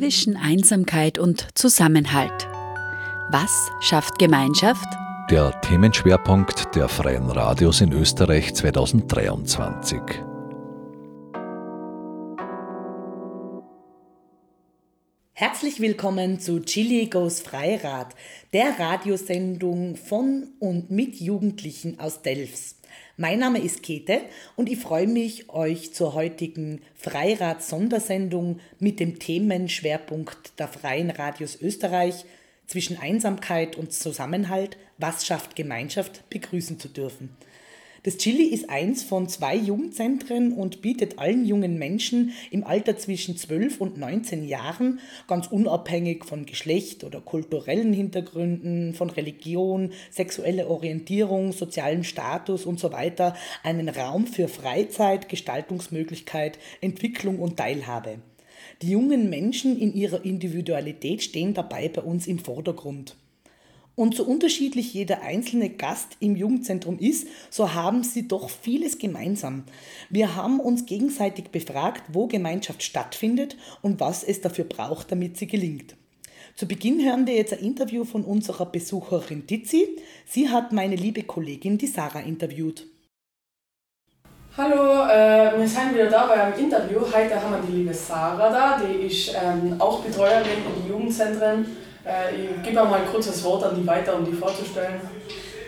zwischen Einsamkeit und Zusammenhalt. Was schafft Gemeinschaft? Der Themenschwerpunkt der Freien Radios in Österreich 2023. Herzlich willkommen zu Chili Goes Freirad, der Radiosendung von und mit Jugendlichen aus Delfs. Mein Name ist Käthe und ich freue mich, euch zur heutigen Freirad-Sondersendung mit dem Themenschwerpunkt der Freien Radios Österreich zwischen Einsamkeit und Zusammenhalt, was schafft Gemeinschaft, begrüßen zu dürfen. Das Chili ist eins von zwei Jugendzentren und bietet allen jungen Menschen im Alter zwischen 12 und 19 Jahren, ganz unabhängig von Geschlecht oder kulturellen Hintergründen, von Religion, sexueller Orientierung, sozialem Status und so weiter, einen Raum für Freizeit, Gestaltungsmöglichkeit, Entwicklung und Teilhabe. Die jungen Menschen in ihrer Individualität stehen dabei bei uns im Vordergrund. Und so unterschiedlich jeder einzelne Gast im Jugendzentrum ist, so haben sie doch vieles gemeinsam. Wir haben uns gegenseitig befragt, wo Gemeinschaft stattfindet und was es dafür braucht, damit sie gelingt. Zu Beginn hören wir jetzt ein Interview von unserer Besucherin Tizi. Sie hat meine liebe Kollegin, die Sarah, interviewt. Hallo, äh, wir sind wieder da bei einem Interview. Heute haben wir die liebe Sarah da, die ist ähm, auch Betreuerin in Jugendzentren ich gebe mal kurz das Wort an die weiter, um die vorzustellen.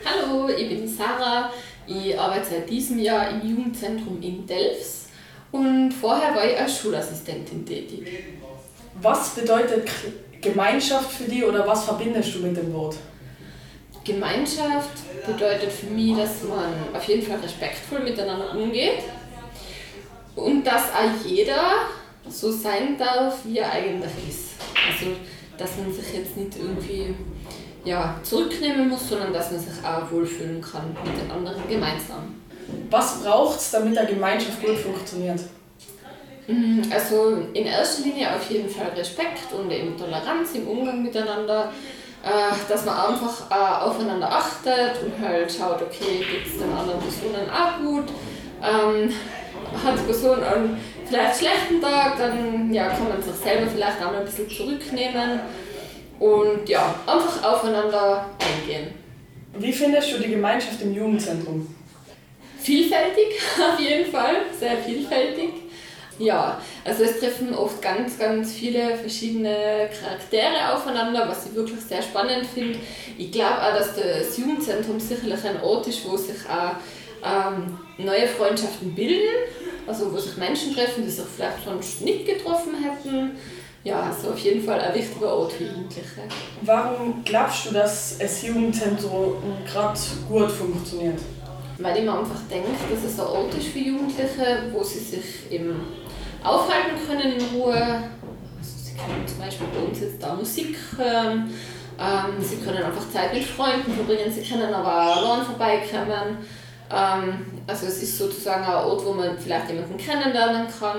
Hallo, ich bin Sarah. Ich arbeite seit diesem Jahr im Jugendzentrum in Delfs und vorher war ich als Schulassistentin tätig. Was bedeutet Gemeinschaft für dich oder was verbindest du mit dem Wort? Gemeinschaft bedeutet für mich, dass man auf jeden Fall respektvoll miteinander umgeht und dass auch jeder so sein darf, wie er eigentlich ist. Also dass man sich jetzt nicht irgendwie ja, zurücknehmen muss, sondern dass man sich auch wohlfühlen kann mit den anderen gemeinsam. Was braucht es, damit eine Gemeinschaft gut funktioniert? Mhm, also in erster Linie auf jeden Fall Respekt und eben Toleranz im Umgang miteinander, äh, dass man einfach äh, aufeinander achtet und halt schaut, okay, geht es den anderen Personen auch gut, ähm, hat die Person einen vielleicht schlechten Tag, dann ja, kann man sich selber vielleicht auch mal ein bisschen zurücknehmen und ja, einfach aufeinander eingehen. Wie findest du die Gemeinschaft im Jugendzentrum? Vielfältig, auf jeden Fall, sehr vielfältig. Ja, also es treffen oft ganz, ganz viele verschiedene Charaktere aufeinander, was ich wirklich sehr spannend finde. Ich glaube auch, dass das Jugendzentrum sicherlich ein Ort ist, wo sich auch ähm, neue Freundschaften bilden also wo sich Menschen treffen, die sich vielleicht sonst nicht getroffen hätten. Ja, also auf jeden Fall ein wichtiger Ort für Jugendliche. Warum glaubst du, dass das Jugendzentrum gerade gut funktioniert? Weil ich mir einfach denke, dass es ein Ort ist für Jugendliche, wo sie sich eben aufhalten können in Ruhe. Also sie können zum Beispiel bei uns jetzt da Musik hören, ähm, sie können einfach Zeit mit Freunden verbringen, sie können aber auch allein vorbeikommen. Ähm, also es ist sozusagen ein Ort, wo man vielleicht jemanden kennenlernen kann.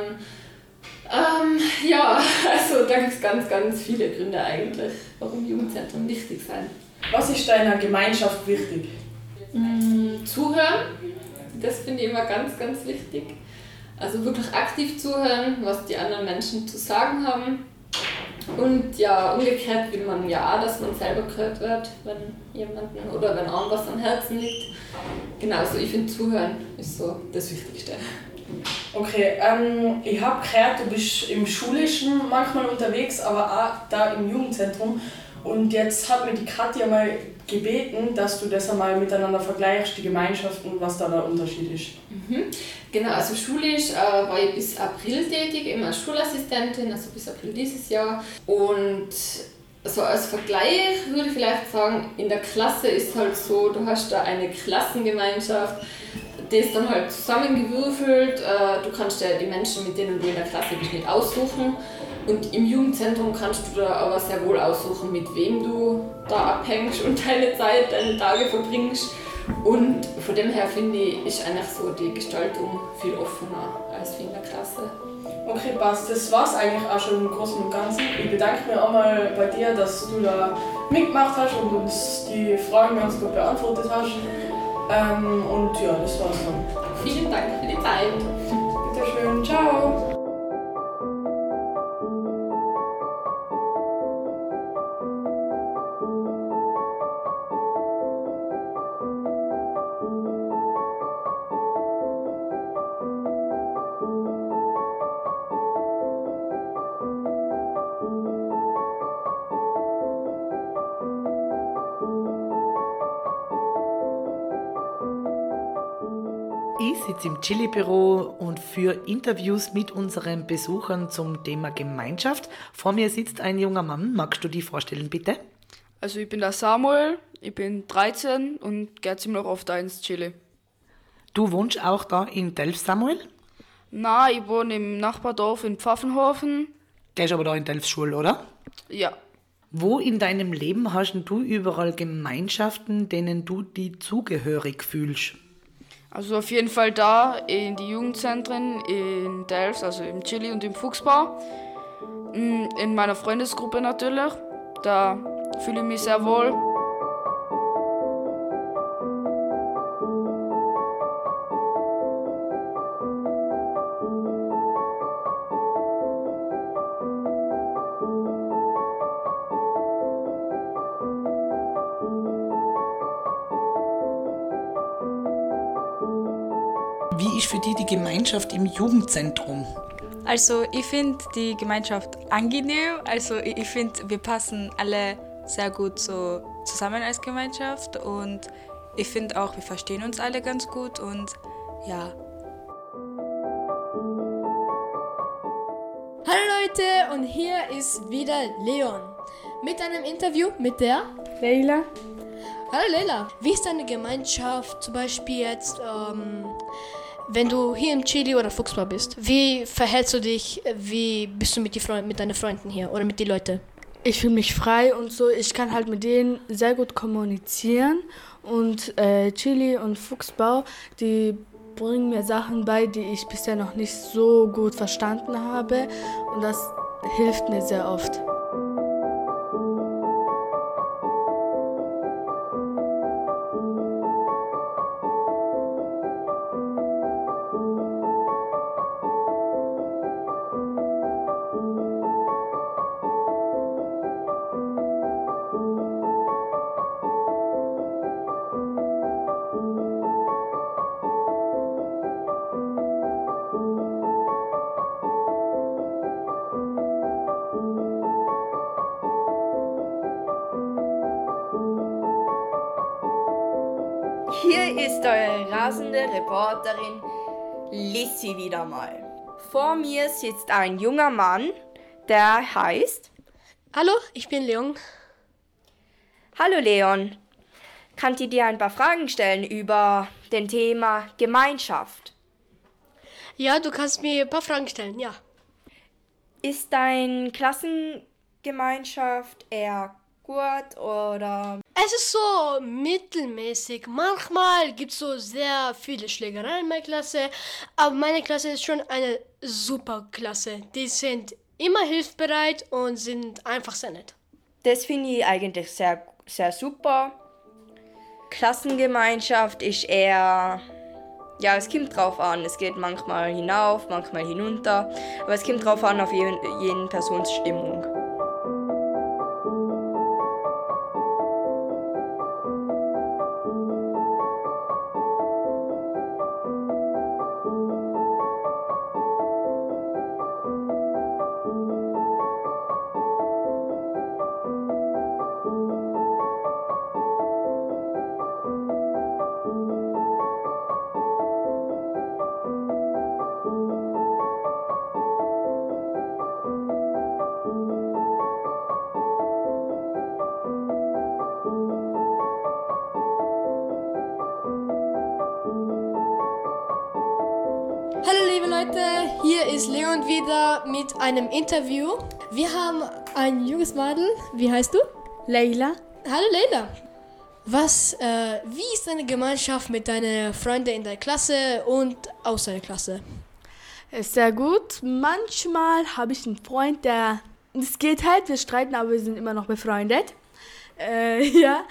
Ähm, ja, also da gibt es ganz, ganz viele Gründe eigentlich, warum Jugendzentren wichtig sind. Was ist deiner Gemeinschaft wichtig? Mm, zuhören, das finde ich immer ganz, ganz wichtig. Also wirklich aktiv zuhören, was die anderen Menschen zu sagen haben. Und ja, umgekehrt will man ja dass man selber gehört wird, wenn jemanden oder wenn einem was am Herzen liegt. Genau, also ich finde Zuhören ist so das Wichtigste. Okay, ähm, ich habe gehört, du bist im Schulischen manchmal unterwegs, aber auch da im Jugendzentrum. Und jetzt hat mir die Katja mal gebeten, dass du das einmal miteinander vergleichst, die Gemeinschaften, was da der Unterschied ist. Mhm. Genau, also schulisch äh, war ich bis April tätig, immer als Schulassistentin, also bis April dieses Jahr. Und so als Vergleich würde ich vielleicht sagen, in der Klasse ist halt so, du hast da eine Klassengemeinschaft, die ist dann halt zusammengewürfelt, äh, du kannst ja die Menschen, mit denen du in der Klasse bist, nicht aussuchen. Und im Jugendzentrum kannst du da aber sehr wohl aussuchen, mit wem du da abhängst und deine Zeit, deine Tage verbringst. Und von dem her finde ich, ist eigentlich so die Gestaltung viel offener als wie in der Klasse. Okay, passt. Das war's eigentlich auch schon im Großen und Ganzen. Ich bedanke mich auch mal bei dir, dass du da mitgemacht hast und uns die Fragen ganz gut beantwortet hast. Ähm, und ja, das war's dann. Vielen Dank für die Zeit. Bitteschön. Ciao. Sitze im Chili-Büro und führe Interviews mit unseren Besuchern zum Thema Gemeinschaft. Vor mir sitzt ein junger Mann. Magst du dich vorstellen, bitte? Also ich bin der Samuel, ich bin 13 und gehe ziemlich oft da ins Chili. Du wohnst auch da in Delft, Samuel? Na, ich wohne im Nachbardorf in Pfaffenhofen. Der ist aber da in Delft Schule, oder? Ja. Wo in deinem Leben hast du überall Gemeinschaften, denen du die zugehörig fühlst? Also auf jeden Fall da in die Jugendzentren in Delft, also im Chili und im Fuchsbau. Mm, in meiner Freundesgruppe natürlich. Da fühle ich mich sehr wohl. Im Jugendzentrum? Also ich finde die Gemeinschaft angenehm. Also ich, finde, wir passen alle sehr gut so zusammen als Gemeinschaft und ich finde auch, wir verstehen uns alle ganz gut und ja. Hallo Leute und hier ist wieder Leon mit einem Interview mit der Leila. Hallo Leila, wie ist deine Gemeinschaft zum Beispiel jetzt, ähm, wenn du hier im Chili oder Fuchsbau bist? Wie verhältst du dich, wie bist du mit, die Freund mit deinen Freunden hier oder mit den Leuten? Ich fühle mich frei und so. Ich kann halt mit denen sehr gut kommunizieren. Und äh, Chili und Fuchsbau, die bringen mir Sachen bei, die ich bisher noch nicht so gut verstanden habe. Und das hilft mir sehr oft. Reporterin Lissy wieder mal. Vor mir sitzt ein junger Mann, der heißt. Hallo, ich bin Leon. Hallo Leon. Kann ich dir ein paar Fragen stellen über den Thema Gemeinschaft? Ja, du kannst mir ein paar Fragen stellen, ja. Ist dein Klassengemeinschaft eher gut oder Es ist so mittelmäßig. Manchmal gibt es so sehr viele Schlägereien in meiner Klasse, aber meine Klasse ist schon eine super Klasse. Die sind immer hilfsbereit und sind einfach sehr nett. Das finde ich eigentlich sehr, sehr super. Klassengemeinschaft ist eher. Ja, es kommt drauf an. Es geht manchmal hinauf, manchmal hinunter. Aber es kommt drauf an, auf jeden, jeden Persons Stimmung. Leute, hier ist Leon wieder mit einem Interview. Wir haben ein junges Mädel. Wie heißt du? Leila. Hallo Leila. Was, äh, wie ist deine Gemeinschaft mit deinen Freunden in der Klasse und außer der Klasse? Sehr gut. Manchmal habe ich einen Freund, der. Es geht halt, wir streiten, aber wir sind immer noch befreundet. Äh, ja.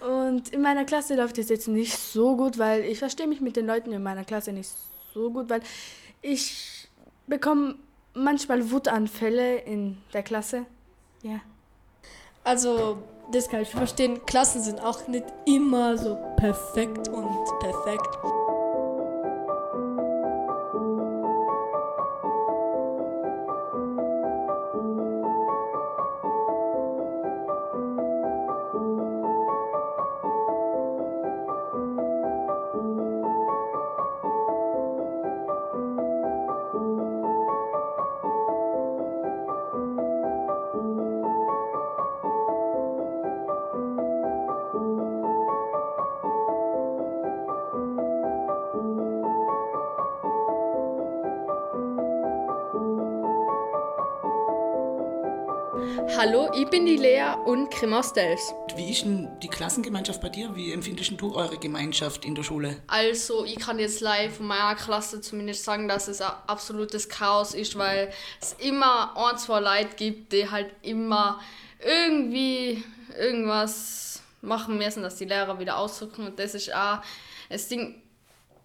Und in meiner Klasse läuft es jetzt nicht so gut, weil ich verstehe mich mit den Leuten in meiner Klasse nicht so gut, weil ich bekomme manchmal Wutanfälle in der Klasse. Ja. Also, das kann ich verstehen. Klassen sind auch nicht immer so perfekt und perfekt. Hallo, ich bin die Lea und komme aus Delfs. Wie ist denn die Klassengemeinschaft bei dir? Wie empfindest du eure Gemeinschaft in der Schule? Also, ich kann jetzt live von meiner Klasse zumindest sagen, dass es ein absolutes Chaos ist, weil es immer ein, zwei Leute gibt, die halt immer irgendwie irgendwas machen müssen, dass die Lehrer wieder ausdrücken. Und das ist auch das Ding.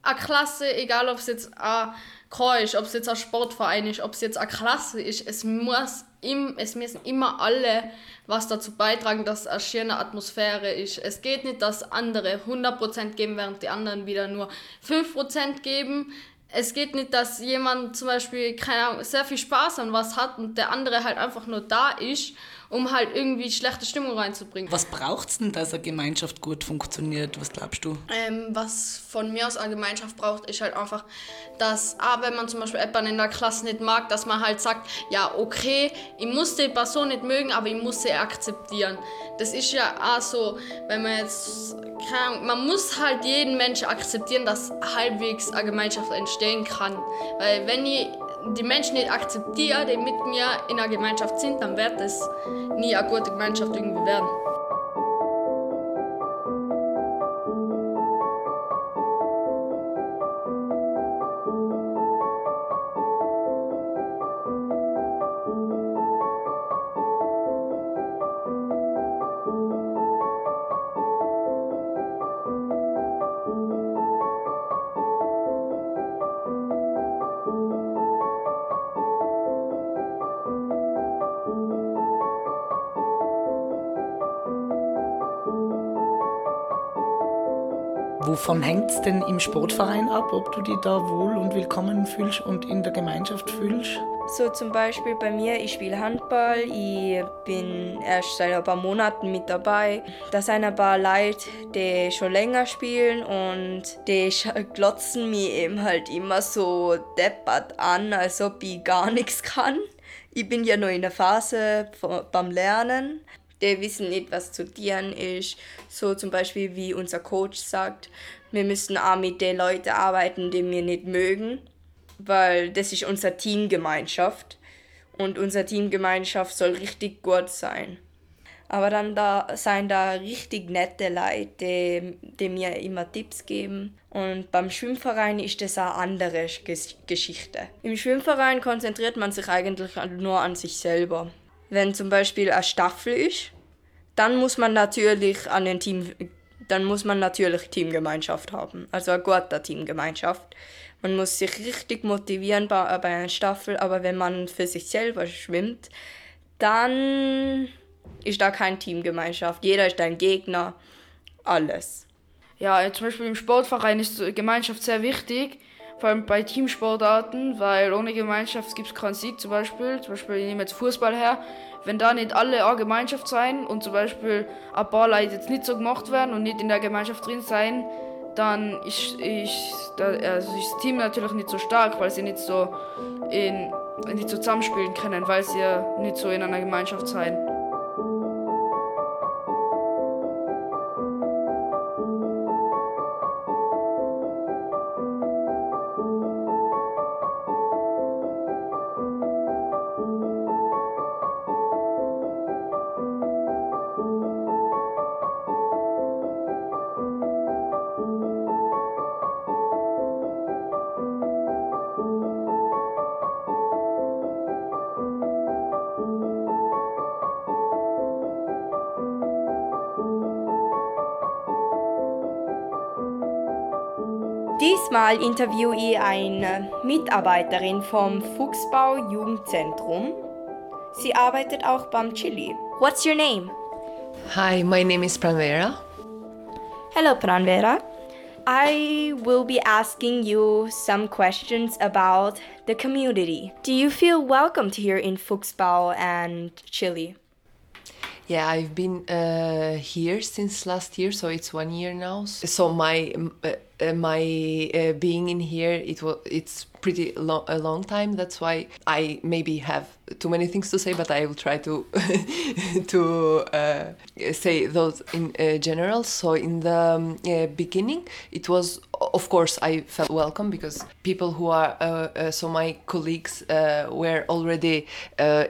Eine Klasse, egal ob es jetzt ein Chor ist, ob es jetzt ein Sportverein ist, ob es jetzt eine Klasse ist, es muss im, es müssen immer alle was dazu beitragen, dass es eine schöne Atmosphäre ist. Es geht nicht, dass andere 100% geben, während die anderen wieder nur 5% geben. Es geht nicht, dass jemand zum Beispiel keine Ahnung, sehr viel Spaß an was hat und der andere halt einfach nur da ist um halt irgendwie schlechte Stimmung reinzubringen. Was braucht es denn, dass eine Gemeinschaft gut funktioniert? Was glaubst du? Ähm, was von mir aus eine Gemeinschaft braucht, ist halt einfach, dass, ah, wenn man zum Beispiel jemanden in der Klasse nicht mag, dass man halt sagt, ja, okay, ich muss die Person nicht mögen, aber ich muss sie akzeptieren. Das ist ja auch so, wenn man jetzt, keine Ahnung, man muss halt jeden Menschen akzeptieren, dass halbwegs eine Gemeinschaft entstehen kann. Weil wenn ich die Menschen nicht akzeptiere, die mit mir in einer Gemeinschaft sind, dann wird es nie eine gute Gemeinschaft irgendwie werden. Wovon hängt es denn im Sportverein ab, ob du dich da wohl und willkommen fühlst und in der Gemeinschaft fühlst? So zum Beispiel bei mir, ich spiele Handball, ich bin erst seit ein paar Monaten mit dabei. Da sind ein paar Leute, die schon länger spielen und die glotzen mich eben halt immer so deppert an, als ob ich gar nichts kann. Ich bin ja noch in der Phase beim Lernen die wissen nicht, was zu tun ist. So zum Beispiel, wie unser Coach sagt, wir müssen auch mit den Leuten arbeiten, die wir nicht mögen, weil das ist unsere Teamgemeinschaft und unsere Teamgemeinschaft soll richtig gut sein. Aber dann da sind da richtig nette Leute, die, die mir immer Tipps geben. Und beim Schwimmverein ist das eine andere Geschichte. Im Schwimmverein konzentriert man sich eigentlich nur an sich selber. Wenn zum Beispiel eine Staffel ist, dann muss man natürlich an den Team, dann muss man natürlich Teamgemeinschaft haben, also eine gute Teamgemeinschaft. Man muss sich richtig motivieren bei, bei einer Staffel, aber wenn man für sich selber schwimmt, dann ist da keine Teamgemeinschaft. Jeder ist ein Gegner, alles. Ja, zum Beispiel im Sportverein ist Gemeinschaft sehr wichtig vor allem bei Teamsportarten, weil ohne Gemeinschaft gibt es keinen Sieg zum Beispiel. Zum Beispiel, ich nehme jetzt Fußball her, wenn da nicht alle eine Gemeinschaft sein und zum Beispiel ein paar Leute jetzt nicht so gemacht werden und nicht in der Gemeinschaft drin sein, dann ist, ist, also ist das Team natürlich nicht so stark, weil sie nicht so, in, nicht so zusammenspielen können, weil sie ja nicht so in einer Gemeinschaft sein. Diesmal interviewe ich eine Mitarbeiterin vom Fuchsbau Jugendzentrum. Sie arbeitet auch beim Chili. What's your name? Hi, my name is Pranvera. Hello, Pranvera. I will be asking you some questions about the community. Do you feel welcomed here in Fuchsbau and Chile? Yeah, I've been uh, here since last year, so it's one year now. So my uh, uh, my uh, being in here it was it's pretty lo- a long time. That's why i maybe have too many things to say but i will try to to uh, say those in uh, general. So in the um, uh, beginning it was of course i felt welcome because people who are uh, so my colleagues were already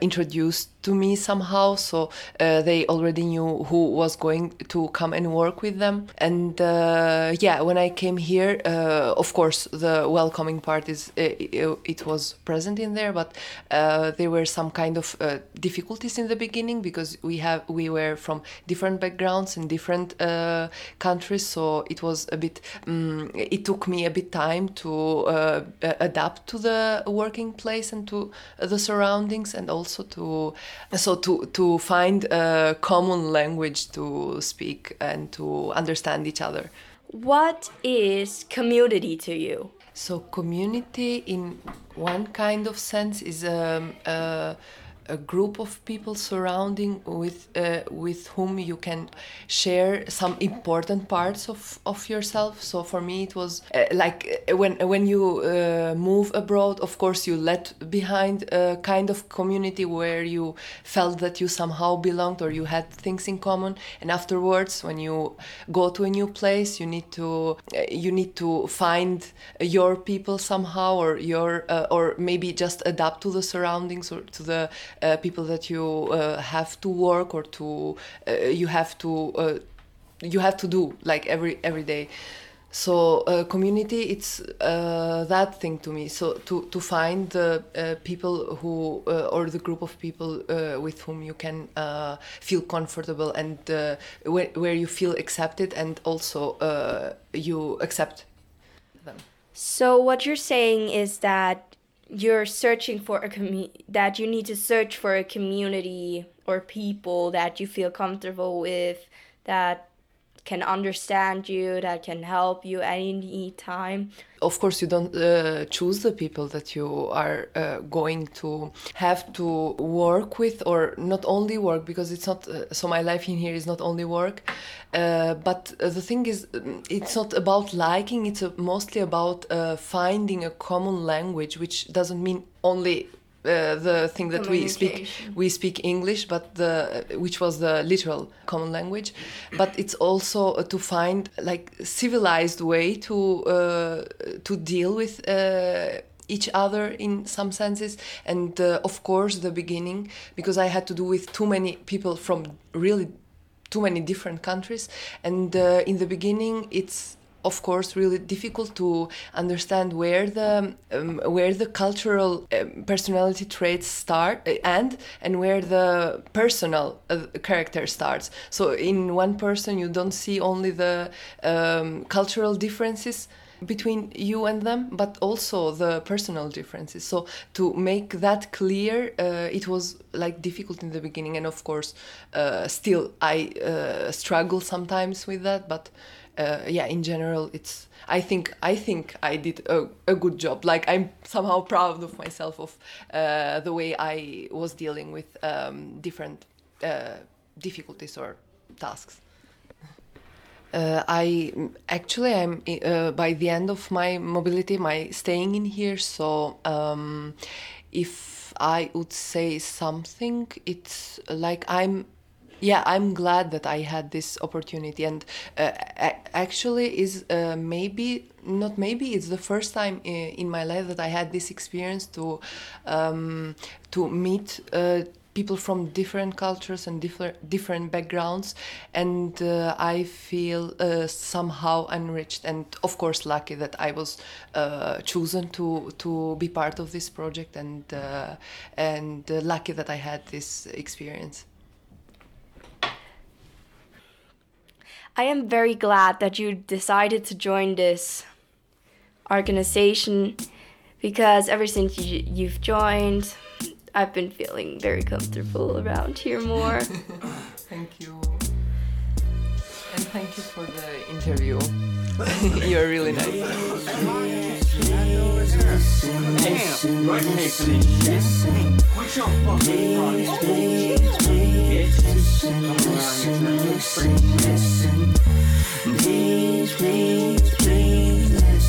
introduced to me somehow. So they already knew who was going to come and work with them. And yeah when i came here uh, of course the welcoming part is uh, it, it was present in there but uh, there were some kind of difficulties in the beginning because we have we were from different backgrounds and different countries so it was a bit um, it took me a bit time to uh, adapt to the working place and to the surroundings and also to so to to find a common language to speak and to understand each other what is community to you? So community in one kind of sense is um, uh, a group of people surrounding with uh, with whom you can share some important parts of, of yourself. So for me it was uh, like uh, when when you uh, move abroad of course you let behind a kind of community where you felt that you somehow belonged or you had things in common. And afterwards when you go to a new place you need to uh, you need to find your people somehow or your uh, or maybe just adapt to the surroundings or to the uh, people that you uh, have to work or to uh, you have to uh, you have to do like every every day. So uh, community it's uh, that thing to me. So to, to find the uh, people who or the group of people with whom you can feel comfortable and where, where you feel accepted and also you accept them. So what you're saying is that you're searching for a community that you need to search for a community or people that you feel comfortable with that can understand you that can help you any time. Of course you don't uh, choose the people that you are uh, going to have to work with or not only work because it's not uh, so my life in here is not only work. Uh, but the thing is mm, it's not about liking it's mostly about uh, finding a common language which doesn't mean only uh, the thing that we speak we speak English, but the which was the literal common language, but it's also uh, to find like civilized way to uh, to deal with uh, each other in some senses. And uh, of course the beginning because i had to do with too many people from really too many different countries. And uh, in the beginning it's of course really difficult to understand where the um, where the cultural um, personality traits start uh, end and where the personal uh, character starts. So in one person you don't see only the um, cultural differences between you and them but also the personal differences. So to make that clear uh, it was like difficult in the beginning and of course uh, still i uh, struggle sometimes with that but uh, yeah, in general, it's. I think I think I did a, a good job. Like I'm somehow proud of myself of uh, the way I was dealing with um, different uh, difficulties or tasks. Uh, I actually I'm uh, by the end of my mobility, my staying in here. So um, if I would say something, it's like I'm yeah i'm glad that i had this opportunity and uh, actually is uh, maybe not maybe it's the first time in, in, my life that i had this experience to um, to meet uh, people from different cultures and different different backgrounds and uh, i feel uh, somehow enriched and of course lucky that i was uh, chosen to to be part of this project and uh, and lucky that i had this experience I am very glad that you decided to join this organization because ever since you, you've joined, I've been feeling very comfortable around here more. thank you. And thank you for the interview. You're really nice. Damn. Please, please, please.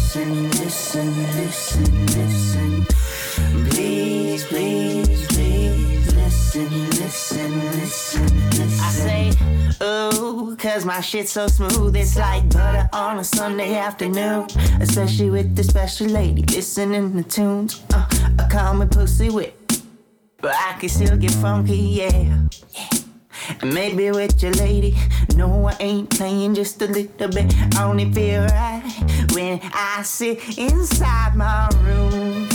listen, listen, listen, listen. Please, please, please, listen, listen, listen, listen. Cause my shit's so smooth. It's like butter on a Sunday afternoon. Especially with the special lady listening to tunes. Uh, I call me pussy whip. But I can still get funky, yeah. And maybe with your lady, no, I ain't playing just a little bit. I only feel right when I sit inside my room.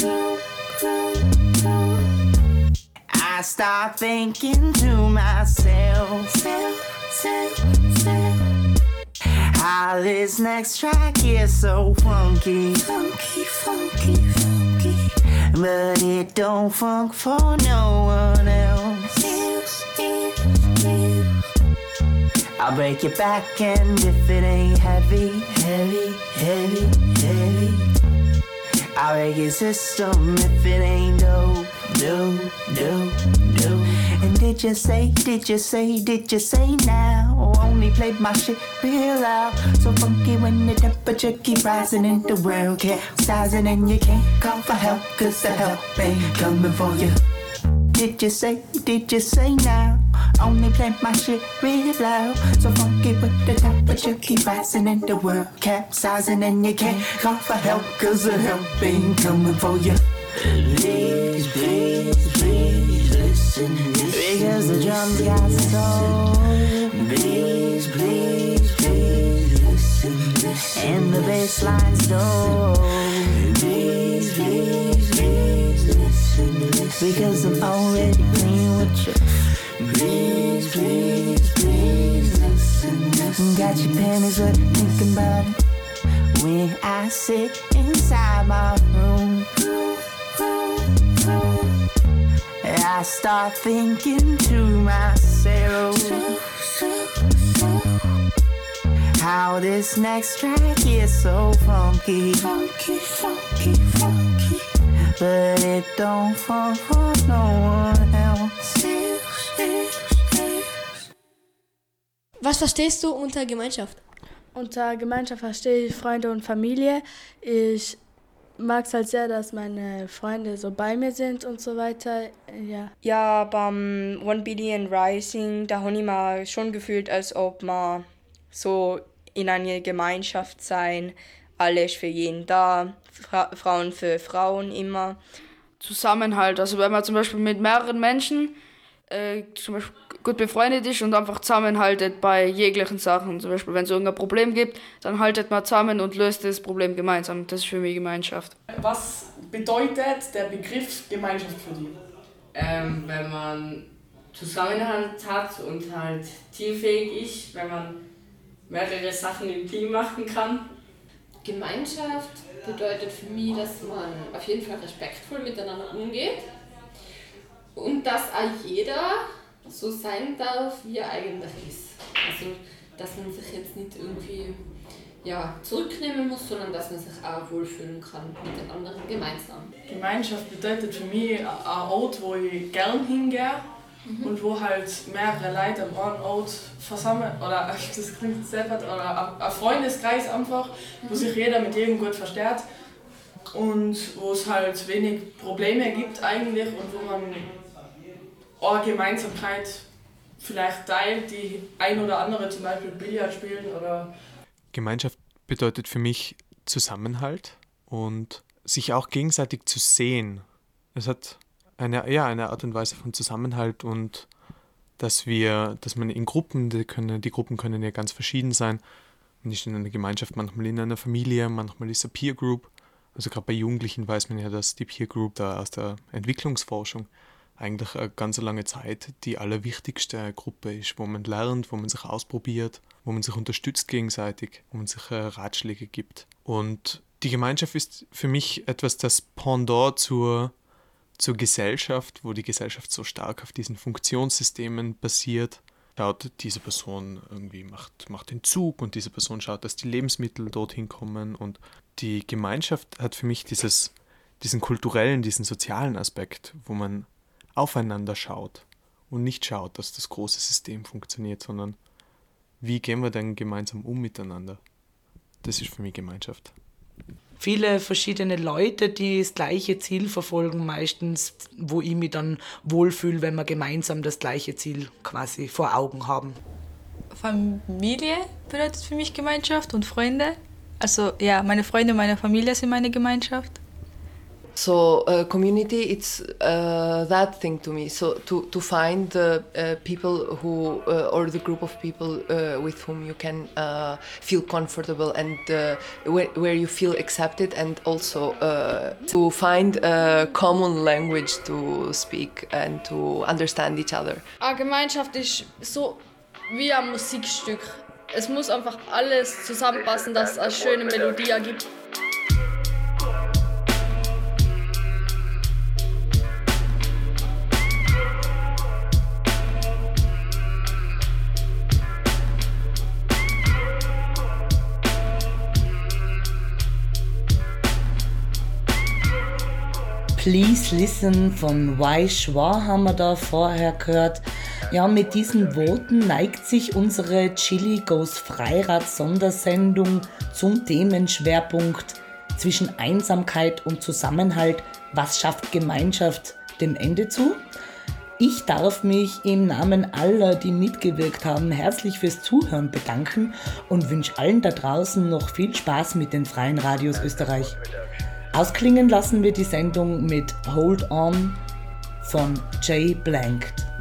I start thinking to myself, self, self, self, how this next track is so funky, funky, funky, funky. But it don't funk for no one else. I'll break your back and if it ain't heavy, heavy, heavy, heavy. I'll break your system if it ain't dope, dope, dope, dope did you say, did you say, did you say now? Oh, only played my shit real loud So funky when the temperature keep rising in the world Capsizing and you can't call for help Cause the help ain't coming for you Did you say, did you say now? Only play my shit real loud. So funky with the temperature keep rising in the world capsizing and you can't call for help cause the help ain't coming for you. Please, please, please listen, because the drums got soul. Please, please, please listen, listen and the bass line's. Please, please, please listen, listen because I'm already playing with you. Please, please, please listen, listen. Got your panties wet thinking about it when I sit inside my room. I start thinking to myself how this next track is so funky, funky, funky, funky. But it don't funk for no one else. Was verstehst du unter Gemeinschaft? Unter Gemeinschaft verstehe ich Freunde und Familie. Ich mag es halt sehr, dass meine Freunde so bei mir sind und so weiter. Ja. Ja, beim One Billion Rising, da habe ich mir schon gefühlt, als ob man so in einer Gemeinschaft sein, alles für jeden da, Fra Frauen für Frauen immer. Zusammenhalt, also wenn man zum Beispiel mit mehreren Menschen äh, zum Beispiel gut befreundet ist und einfach zusammenhaltet bei jeglichen Sachen. Zum Beispiel, wenn es irgendein Problem gibt, dann haltet man zusammen und löst das Problem gemeinsam. Das ist für mich Gemeinschaft. Was bedeutet der Begriff Gemeinschaft für dich? Ähm, wenn man Zusammenhalt hat und halt teamfähig ist, wenn man mehrere Sachen im Team machen kann. Gemeinschaft bedeutet für mich, dass man auf jeden Fall respektvoll miteinander umgeht und dass auch jeder so sein darf, wie er eigentlich ist. Also, dass man sich jetzt nicht irgendwie ja, zurücknehmen muss, sondern dass man sich auch wohlfühlen kann mit den anderen gemeinsam. Gemeinschaft bedeutet für mich ein Ort, wo ich gern hingehe mhm. und wo halt mehrere Leute am einen Ort versammeln, oder das klingt selber, oder ein Freundeskreis einfach, mhm. wo sich jeder mit jedem gut versteht und wo es halt wenig Probleme gibt eigentlich und wo man eine Gemeinsamkeit vielleicht teilt, die ein oder andere zum Beispiel Billard spielen oder. Gemeinschaft bedeutet für mich Zusammenhalt und sich auch gegenseitig zu sehen. Es hat eine, ja, eine Art und Weise von Zusammenhalt und dass wir, dass man in Gruppen, die, können, die Gruppen können ja ganz verschieden sein. Nicht in einer Gemeinschaft, manchmal in einer Familie, manchmal ist eine Peer Group. Also gerade bei Jugendlichen weiß man ja, dass die Peer Group da aus der Entwicklungsforschung eigentlich eine ganz lange Zeit die allerwichtigste Gruppe ist, wo man lernt, wo man sich ausprobiert, wo man sich unterstützt gegenseitig, wo man sich äh, Ratschläge gibt. Und die Gemeinschaft ist für mich etwas das Pendant zur, zur Gesellschaft, wo die Gesellschaft so stark auf diesen Funktionssystemen basiert. Schaut, diese Person irgendwie macht, macht den Zug und diese Person schaut, dass die Lebensmittel dorthin kommen. Und die Gemeinschaft hat für mich dieses, diesen kulturellen, diesen sozialen Aspekt, wo man aufeinander schaut und nicht schaut, dass das große System funktioniert, sondern wie gehen wir denn gemeinsam um miteinander? Das ist für mich Gemeinschaft. viele verschiedene Leute, die das gleiche Ziel verfolgen, meistens, wo ich mich dann wohlfühle, wenn wir gemeinsam das gleiche Ziel quasi vor Augen haben. Familie bedeutet für mich Gemeinschaft und Freunde. Also ja, meine Freunde und meine Familie sind meine Gemeinschaft. So uh, community, it's uh, that thing to me. So to to find the uh, people who uh, or the group of people uh, with whom you can uh, feel comfortable and where, where you feel accepted, and also to find a common language to speak and to understand each other. Eine Gemeinschaft ist so wie ein Musikstück. Es muss einfach alles zusammenpassen, dass es eine schöne Melodie ergibt. Please Listen von Wai Schwa haben wir da vorher gehört. Ja, mit diesen Worten neigt sich unsere Chili Goes Freirad Sondersendung zum Themenschwerpunkt zwischen Einsamkeit und Zusammenhalt. Was schafft Gemeinschaft dem Ende zu? Ich darf mich im Namen aller, die mitgewirkt haben, herzlich fürs Zuhören bedanken und wünsche allen da draußen noch viel Spaß mit den freien Radios Österreich. Ausklingen lassen wir die Sendung mit Hold On von Jay Blanked.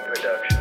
Production.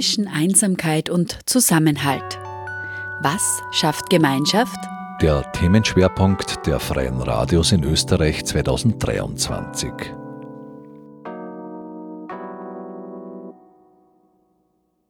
Zwischen Einsamkeit und Zusammenhalt. Was schafft Gemeinschaft? Der Themenschwerpunkt der Freien Radios in Österreich 2023.